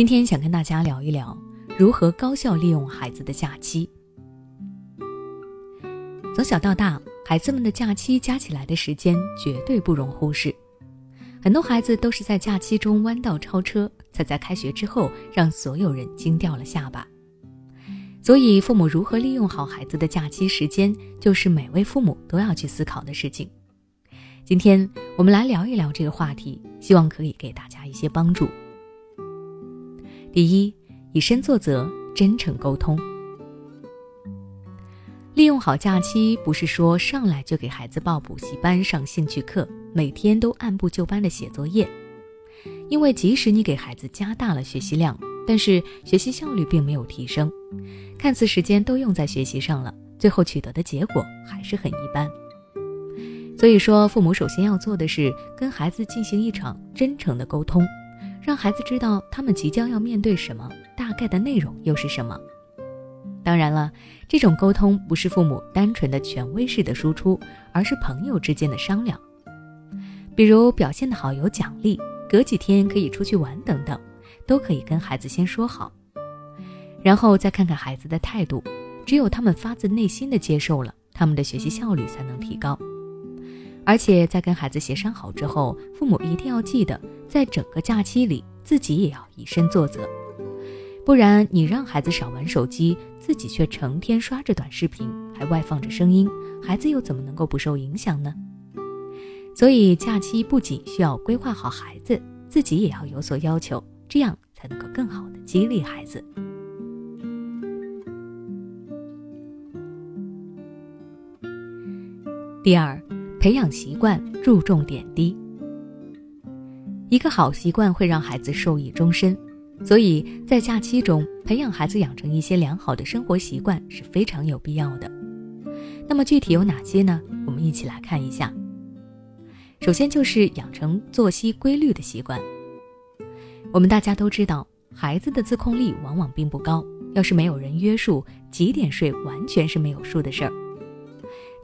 今天想跟大家聊一聊如何高效利用孩子的假期。从小到大，孩子们的假期加起来的时间绝对不容忽视。很多孩子都是在假期中弯道超车，才在开学之后让所有人惊掉了下巴。所以，父母如何利用好孩子的假期时间，就是每位父母都要去思考的事情。今天我们来聊一聊这个话题，希望可以给大家一些帮助。第一，以身作则，真诚沟通。利用好假期，不是说上来就给孩子报补习班、上兴趣课，每天都按部就班的写作业。因为即使你给孩子加大了学习量，但是学习效率并没有提升，看似时间都用在学习上了，最后取得的结果还是很一般。所以说，父母首先要做的是跟孩子进行一场真诚的沟通，让孩子知道他们即将要面对什么，大概的内容又是什么。当然了，这种沟通不是父母单纯的权威式的输出，而是朋友之间的商量。比如表现的好有奖励，隔几天可以出去玩等等，都可以跟孩子先说好，然后再看看孩子的态度。只有他们发自内心的接受了，他们的学习效率才能提高。而且在跟孩子协商好之后，父母一定要记得，在整个假期里自己也要以身作则。不然，你让孩子少玩手机，自己却成天刷着短视频，还外放着声音，孩子又怎么能够不受影响呢？所以，假期不仅需要规划好孩子，自己也要有所要求，这样才能够更好的激励孩子。第二，培养习惯，注重点滴。一个好习惯会让孩子受益终身。所以在假期中培养孩子养成一些良好的生活习惯是非常有必要的。那么具体有哪些呢？我们一起来看一下。首先就是养成作息规律的习惯。我们大家都知道，孩子的自控力往往并不高，要是没有人约束，几点睡完全是没有数的事儿。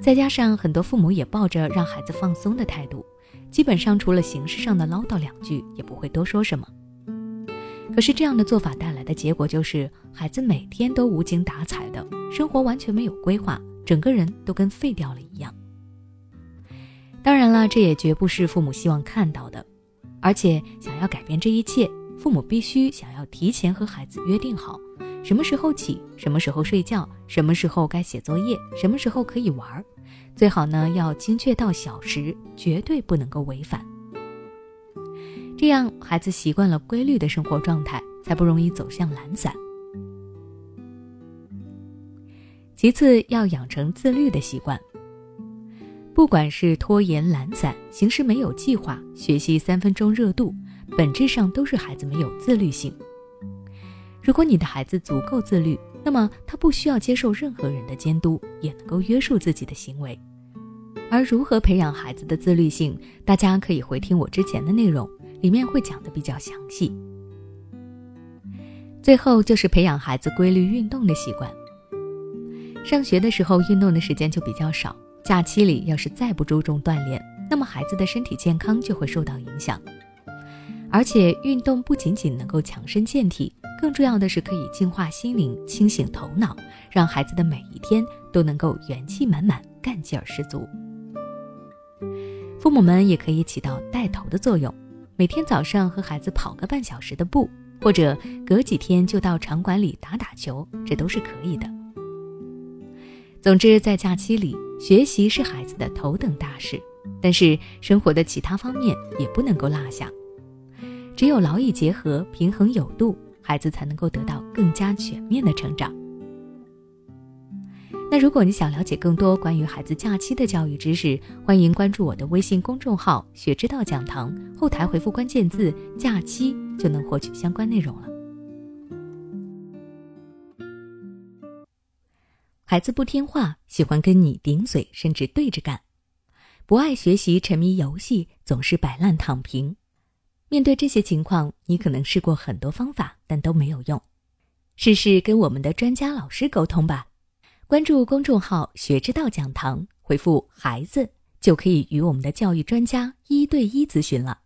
再加上很多父母也抱着让孩子放松的态度，基本上除了形式上的唠叨两句，也不会多说什么。可是这样的做法带来的结果就是，孩子每天都无精打采的，生活完全没有规划，整个人都跟废掉了一样。当然了，这也绝不是父母希望看到的。而且，想要改变这一切，父母必须想要提前和孩子约定好，什么时候起，什么时候睡觉，什么时候该写作业，什么时候可以玩，最好呢要精确到小时，绝对不能够违反。这样，孩子习惯了规律的生活状态，才不容易走向懒散。其次，要养成自律的习惯。不管是拖延、懒散、行事没有计划、学习三分钟热度，本质上都是孩子没有自律性。如果你的孩子足够自律，那么他不需要接受任何人的监督，也能够约束自己的行为。而如何培养孩子的自律性，大家可以回听我之前的内容。里面会讲的比较详细。最后就是培养孩子规律运动的习惯。上学的时候运动的时间就比较少，假期里要是再不注重锻炼，那么孩子的身体健康就会受到影响。而且运动不仅仅能够强身健体，更重要的是可以净化心灵、清醒头脑，让孩子的每一天都能够元气满满、干劲儿十足。父母们也可以起到带头的作用。每天早上和孩子跑个半小时的步，或者隔几天就到场馆里打打球，这都是可以的。总之，在假期里，学习是孩子的头等大事，但是生活的其他方面也不能够落下。只有劳逸结合，平衡有度，孩子才能够得到更加全面的成长。那如果你想了解更多关于孩子假期的教育知识，欢迎关注我的微信公众号“学之道讲堂”，后台回复关键字“假期”就能获取相关内容了。孩子不听话，喜欢跟你顶嘴，甚至对着干；不爱学习，沉迷游戏，总是摆烂躺平。面对这些情况，你可能试过很多方法，但都没有用。试试跟我们的专家老师沟通吧。关注公众号“学之道讲堂”，回复“孩子”就可以与我们的教育专家一对一咨询了。